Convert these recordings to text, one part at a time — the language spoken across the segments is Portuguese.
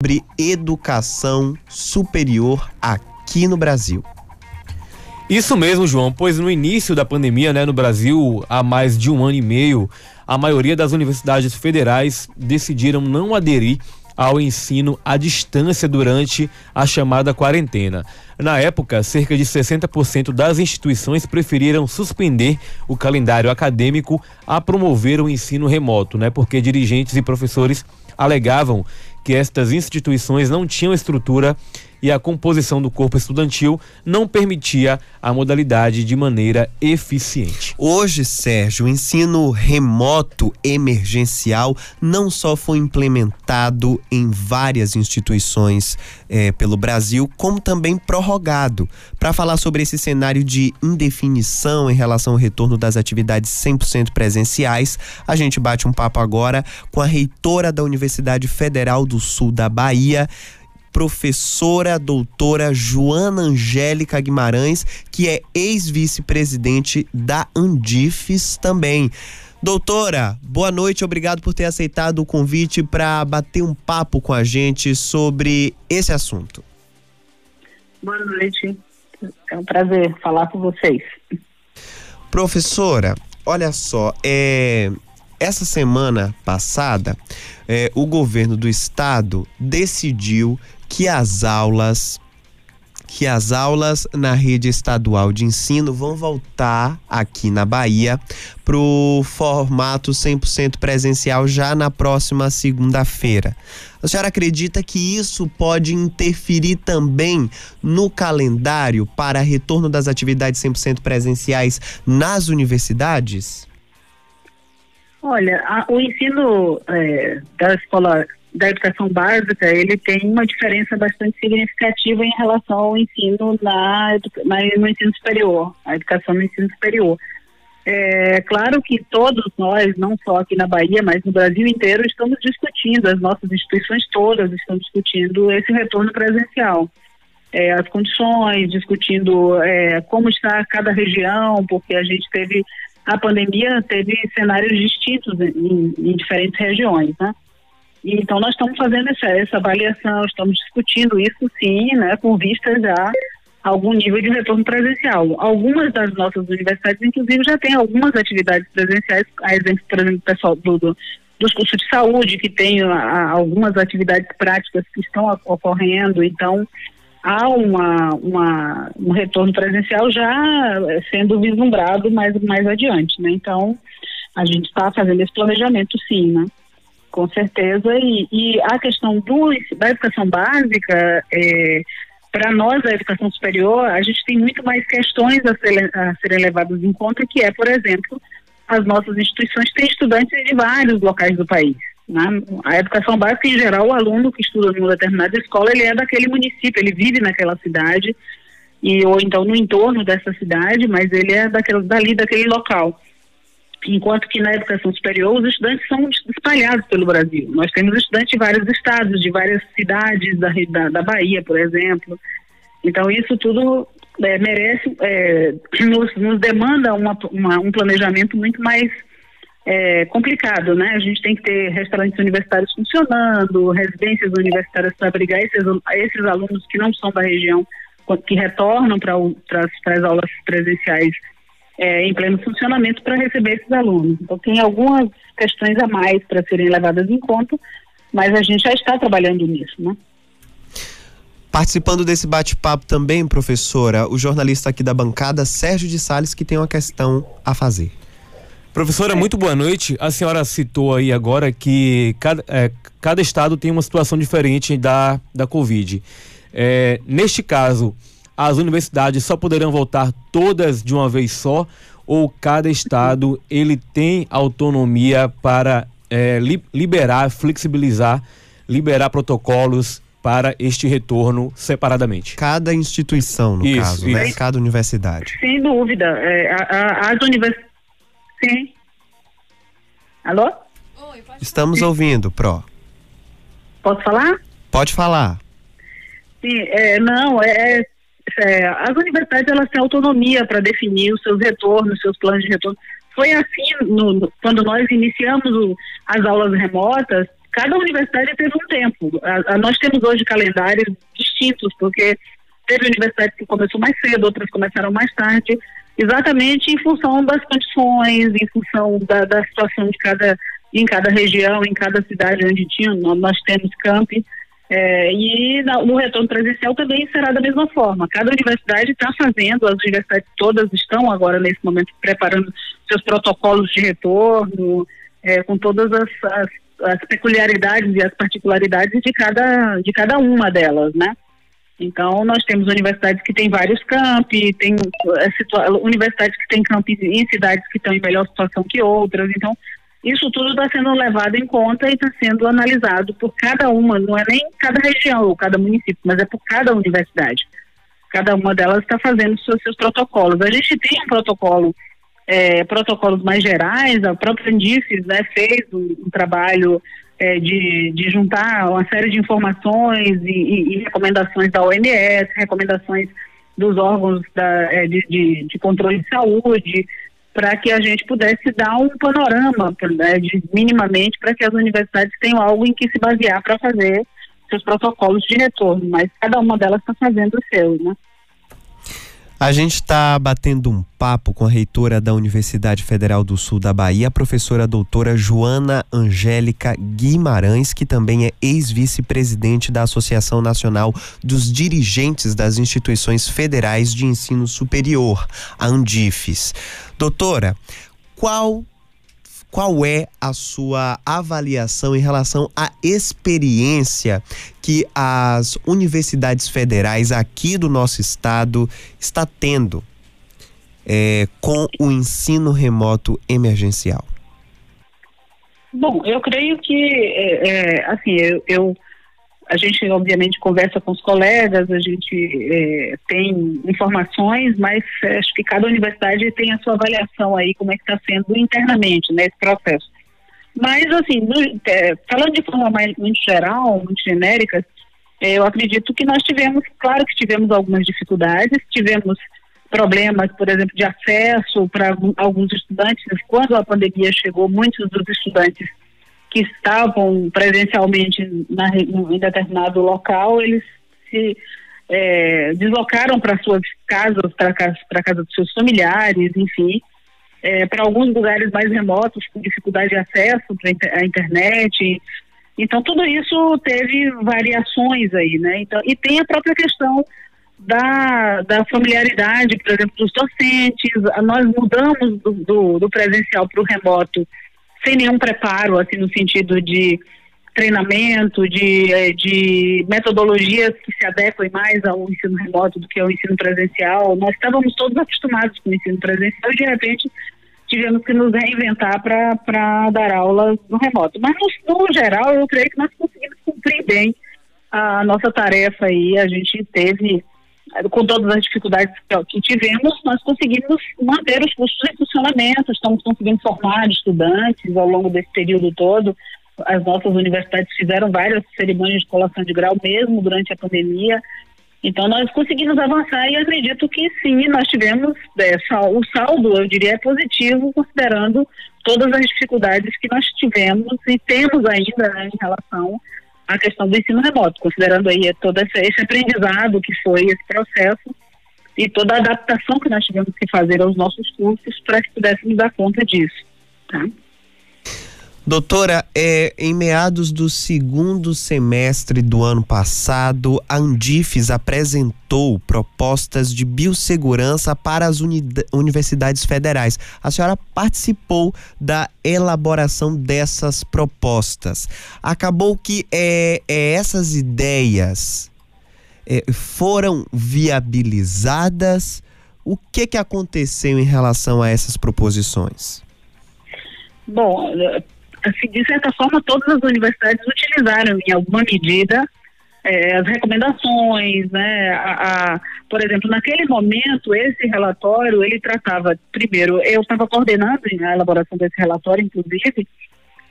sobre educação superior aqui no Brasil. Isso mesmo, João, pois no início da pandemia, né, no Brasil, há mais de um ano e meio, a maioria das universidades federais decidiram não aderir ao ensino à distância durante a chamada quarentena. Na época, cerca de 60% das instituições preferiram suspender o calendário acadêmico a promover o ensino remoto, né? Porque dirigentes e professores alegavam que estas instituições não tinham estrutura e a composição do corpo estudantil não permitia a modalidade de maneira eficiente. Hoje, Sérgio, o ensino remoto emergencial não só foi implementado em várias instituições eh, pelo Brasil, como também prorrogado. Para falar sobre esse cenário de indefinição em relação ao retorno das atividades 100% presenciais, a gente bate um papo agora com a reitora da Universidade Federal do Sul da Bahia, professora doutora Joana Angélica Guimarães, que é ex-vice-presidente da Andifes também. Doutora, boa noite, obrigado por ter aceitado o convite para bater um papo com a gente sobre esse assunto. Boa noite, é um prazer falar com vocês. Professora, olha só, é, essa semana passada, é, o governo do estado decidiu que as aulas que as aulas na rede estadual de ensino vão voltar aqui na Bahia para o formato 100% presencial já na próxima segunda-feira. A senhora acredita que isso pode interferir também no calendário para retorno das atividades 100% presenciais nas universidades? Olha, a, o ensino é, da escola da educação básica, ele tem uma diferença bastante significativa em relação ao ensino na, na no ensino superior, a educação no ensino superior. É claro que todos nós, não só aqui na Bahia, mas no Brasil inteiro, estamos discutindo, as nossas instituições todas estão discutindo esse retorno presencial. É, as condições, discutindo é, como está cada região, porque a gente teve, a pandemia teve cenários distintos em, em diferentes regiões, né? Então, nós estamos fazendo essa, essa avaliação, estamos discutindo isso sim, né, com vista já a algum nível de retorno presencial. Algumas das nossas universidades, inclusive, já têm algumas atividades presenciais, a exemplo, por exemplo, pessoal do, do, dos cursos de saúde, que tem a, algumas atividades práticas que estão ocorrendo, então há uma, uma, um retorno presencial já sendo vislumbrado mais, mais adiante, né? Então, a gente está fazendo esse planejamento sim, né? Com certeza. E, e a questão do, da educação básica, é, para nós, a educação superior, a gente tem muito mais questões a, ser, a serem levadas em conta, que é, por exemplo, as nossas instituições têm estudantes de vários locais do país. Né? A educação básica, em geral, o aluno que estuda em uma determinada escola, ele é daquele município, ele vive naquela cidade, e ou então no entorno dessa cidade, mas ele é daquele, dali, daquele local enquanto que na educação superior os estudantes são espalhados pelo Brasil. Nós temos estudantes de vários estados, de várias cidades da, da, da Bahia, por exemplo. Então isso tudo é, merece, é, nos, nos, demanda uma, uma, um planejamento muito mais é, complicado, né? A gente tem que ter restaurantes universitários funcionando, residências universitárias para abrigar esses, esses alunos que não são da região, que retornam para as aulas presenciais é, em pleno funcionamento para receber esses alunos. Então, tem algumas questões a mais para serem levadas em conta, mas a gente já está trabalhando nisso, né? Participando desse bate-papo também, professora, o jornalista aqui da bancada, Sérgio de Sales, que tem uma questão a fazer. Professora, muito boa noite. A senhora citou aí agora que cada, é, cada estado tem uma situação diferente da, da Covid. É, neste caso, as universidades só poderão voltar todas de uma vez só ou cada estado ele tem autonomia para é, li, liberar, flexibilizar, liberar protocolos para este retorno separadamente? Cada instituição, no isso, caso, né? isso. Né? cada universidade. Sem dúvida. É, a, a, as universidades. Sim. Alô? Oi, Estamos falar. ouvindo, Pro. Posso falar? Pode falar. Sim, é, não, é, é, as universidades elas têm autonomia para definir os seus retornos, seus planos de retorno. Foi assim no, no, quando nós iniciamos o, as aulas remotas, cada universidade teve um tempo. A, a, nós temos hoje calendários distintos, porque teve universidades que começou mais cedo, outras começaram mais tarde, exatamente em função das condições, em função da, da situação de cada, em cada região, em cada cidade onde tinha, nós temos campi. É, e no retorno presencial também será da mesma forma. Cada universidade está fazendo, as universidades todas estão agora nesse momento preparando seus protocolos de retorno, é, com todas as, as, as, peculiaridades e as particularidades de cada, de cada uma delas, né? Então, nós temos universidades que têm vários campi, tem é, universidades que têm campi em cidades que estão em melhor situação que outras. Então, isso tudo está sendo levado em conta e está sendo analisado por cada uma, não é nem cada região ou cada município, mas é por cada universidade. Cada uma delas está fazendo seus, seus protocolos. A gente tem um protocolo é, protocolos mais gerais, a própria Indices né, fez um, um trabalho é, de, de, juntar uma série de informações e, e, e, recomendações da OMS, recomendações dos órgãos da, é, de, de, de, controle de saúde, para que a gente pudesse dar um panorama, né, de, minimamente, para que as universidades tenham algo em que se basear para fazer seus protocolos de retorno, mas cada uma delas está fazendo o seu, né? A gente está batendo um papo com a reitora da Universidade Federal do Sul da Bahia, a professora doutora Joana Angélica Guimarães, que também é ex-vice-presidente da Associação Nacional dos Dirigentes das Instituições Federais de Ensino Superior, a Andifes. Doutora, qual qual é a sua avaliação em relação à experiência que as universidades federais aqui do nosso estado está tendo é, com o ensino remoto emergencial? Bom, eu creio que, é, é, assim, eu, eu a gente obviamente conversa com os colegas, a gente é, tem informações, mas é, acho que cada universidade tem a sua avaliação aí, como é que está sendo internamente nesse né, processo. Mas, assim, no, é, falando de forma mais, muito geral, muito genérica, é, eu acredito que nós tivemos, claro que tivemos algumas dificuldades, tivemos problemas, por exemplo, de acesso para alguns estudantes. Quando a pandemia chegou, muitos dos estudantes que estavam presencialmente na, em determinado local, eles se é, deslocaram para suas casas, para casa, para casa dos seus familiares, enfim, é, para alguns lugares mais remotos com dificuldade de acesso à internet. Então tudo isso teve variações aí, né? Então e tem a própria questão da, da familiaridade, por exemplo, dos docentes. Nós mudamos do, do, do presencial para o remoto sem nenhum preparo, assim, no sentido de treinamento, de, eh, de metodologias que se adequem mais ao ensino remoto do que ao ensino presencial. Nós estávamos todos acostumados com o ensino presencial e, de repente, tivemos que nos reinventar para dar aulas no remoto. Mas, no, no, geral, eu creio que nós conseguimos cumprir bem a nossa tarefa aí. A gente teve com todas as dificuldades que tivemos, nós conseguimos manter os cursos em funcionamento, estamos conseguindo formar estudantes ao longo desse período todo. As nossas universidades fizeram várias cerimônias de colação de grau mesmo durante a pandemia. Então nós conseguimos avançar e acredito que sim, nós tivemos é, o saldo, eu diria, é positivo, considerando todas as dificuldades que nós tivemos e temos ainda né, em relação a questão do ensino remoto, considerando aí todo esse, aprendizado que foi esse processo e toda a adaptação que nós tivemos que fazer aos nossos cursos para que pudéssemos dar conta disso. Tá? Doutora, é, em meados do segundo semestre do ano passado, a Andifes apresentou propostas de biossegurança para as uni universidades federais. A senhora participou da elaboração dessas propostas. Acabou que é, é essas ideias é, foram viabilizadas. O que, que aconteceu em relação a essas proposições? Bom, assim, de certa forma, todas as universidades utilizaram em alguma medida é, as recomendações, né? A, a, por exemplo, naquele momento, esse relatório, ele tratava, primeiro, eu estava coordenando a elaboração desse relatório, inclusive,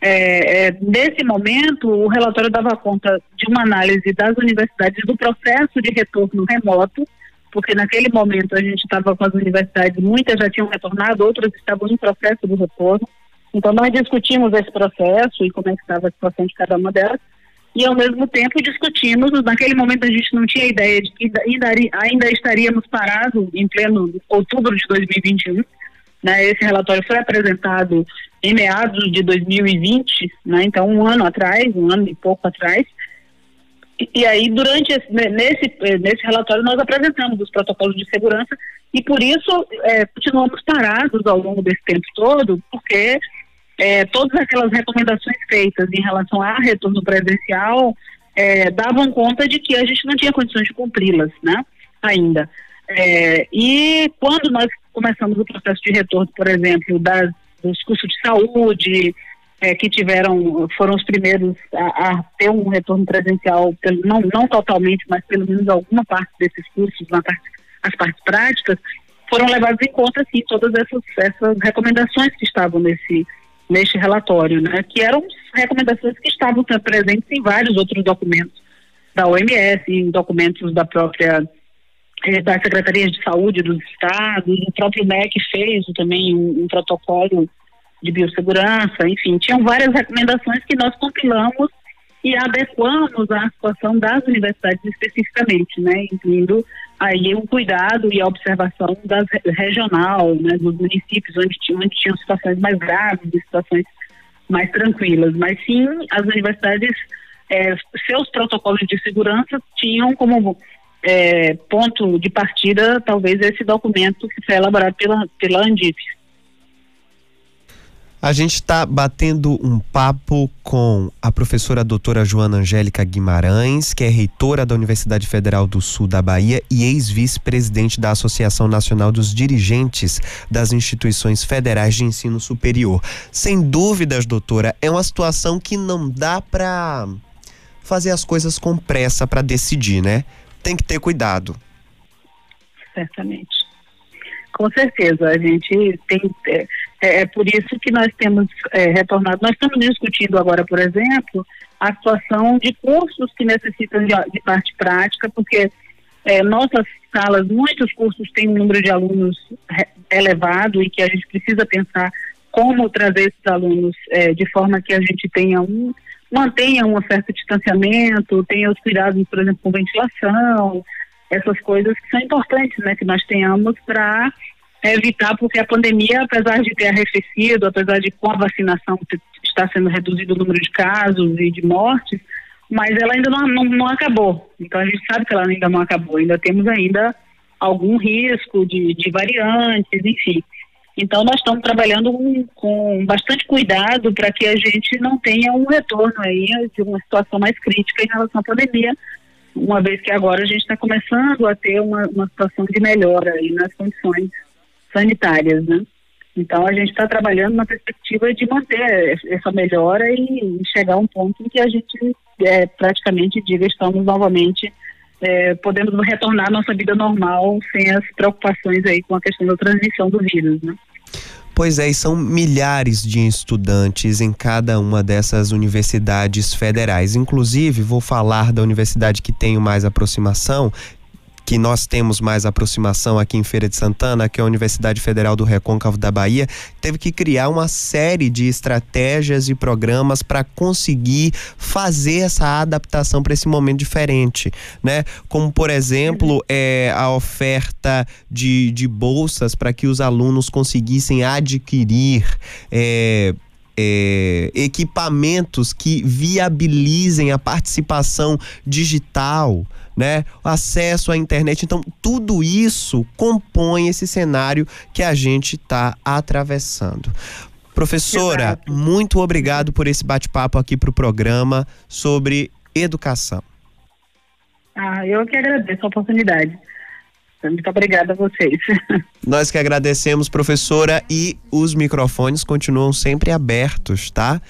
é, é, nesse momento, o relatório dava conta de uma análise das universidades do processo de retorno remoto, porque naquele momento a gente estava com as universidades, muitas já tinham retornado, outras estavam em processo de retorno, Então, nós discutimos esse processo e como é que estava a situação de cada uma delas, e ao mesmo tempo discutimos, naquele momento a gente não tinha ideia de que ainda, ainda estaríamos parados em pleno outubro de 2021, né, esse relatório foi apresentado em meados de 2020, né, então um ano atrás, um ano e pouco atrás, e, e aí durante esse, nesse, nesse relatório nós apresentamos os protocolos de segurança e por isso é, continuamos parados ao longo desse tempo todo, porque é, todas aquelas recomendações feitas em relação a retorno presencial é, davam conta de que a gente não tinha condições de cumpri-las, né, ainda. É, e quando nós começamos o processo de retorno, por exemplo, das, dos cursos de saúde, é, que tiveram, foram os primeiros a, a, ter um retorno presencial, não, não totalmente, mas pelo menos alguma parte desses cursos, na parte, as partes práticas, foram levadas em conta, sim, todas essas, essas recomendações que estavam nesse, neste relatório, né, que eram recomendações que estavam presentes em vários outros documentos da OMS, em documentos da própria eh, das secretarias de saúde dos estados, o próprio MEC fez também um, um protocolo de biossegurança, enfim, tinham várias recomendações que nós compilamos e adequamos à situação das universidades especificamente, né, incluindo aí o cuidado e a observação das regional, né, dos municípios onde onde tinham situações mais graves, situações mais tranquilas, mas sim as universidades é, seus protocolos de segurança tinham como é, ponto de partida talvez esse documento que foi elaborado pela pela Andip. A gente está batendo um papo com a professora doutora Joana Angélica Guimarães, que é reitora da Universidade Federal do Sul da Bahia e ex-vice-presidente da Associação Nacional dos Dirigentes das Instituições Federais de Ensino Superior. Sem dúvidas, doutora, é uma situação que não dá para fazer as coisas com pressa para decidir, né? Tem que ter cuidado. Certamente. Com certeza, a gente tem é, é, é por isso que nós temos é, retornado. Nós estamos discutindo agora, por exemplo, a situação de cursos que necessitam de, de parte prática, porque é, nossas salas, muitos cursos têm um número de alunos elevado e que a gente precisa pensar como trazer esses alunos é, de forma que a gente tenha um mantenha um certo distanciamento, tenha os cuidados, por exemplo, com ventilação, essas coisas que são importantes, né, que nós tenhamos para evitar, porque a pandemia, apesar de ter arrefecido, apesar de com a vacinação está sendo reduzido o número de casos e de mortes, mas ela ainda não, não, não, acabou. Então a gente sabe que ela ainda não acabou, ainda temos ainda algum risco de, de variantes, enfim. Então nós estamos trabalhando com, com bastante cuidado para que a gente não tenha um retorno aí de uma situação mais crítica em relação à pandemia, uma vez que agora a gente está começando a ter uma, uma situação de melhora aí nas condições sanitárias, né? Então a gente está trabalhando na perspectiva de manter essa melhora e chegar a um ponto em que a gente é, praticamente diga estamos novamente é, podemos retornar à nossa vida normal sem as preocupações aí com a questão da transmissão do vírus, né? Pois é, e são milhares de estudantes em cada uma dessas universidades federais. Inclusive, vou falar da universidade que tenho mais aproximação, que nós temos mais aproximação aqui em Feira de Santana, que é a Universidade Federal do Recôncavo da Bahia, teve que criar uma série de estratégias e programas para conseguir fazer essa adaptação para esse momento diferente, né? Como por exemplo, é, a oferta de, de bolsas para que os alunos conseguissem adquirir é, é, equipamentos que viabilizem a participação digital, né? Acesso à internet. Então, tudo isso compõe esse cenário que a gente está atravessando. Professora, Exato. muito obrigado por esse bate-papo aqui para o programa sobre educação. Ah, eu que agradeço a oportunidade. Muito obrigada a vocês. Nós que agradecemos, professora, e os microfones continuam sempre abertos, tá?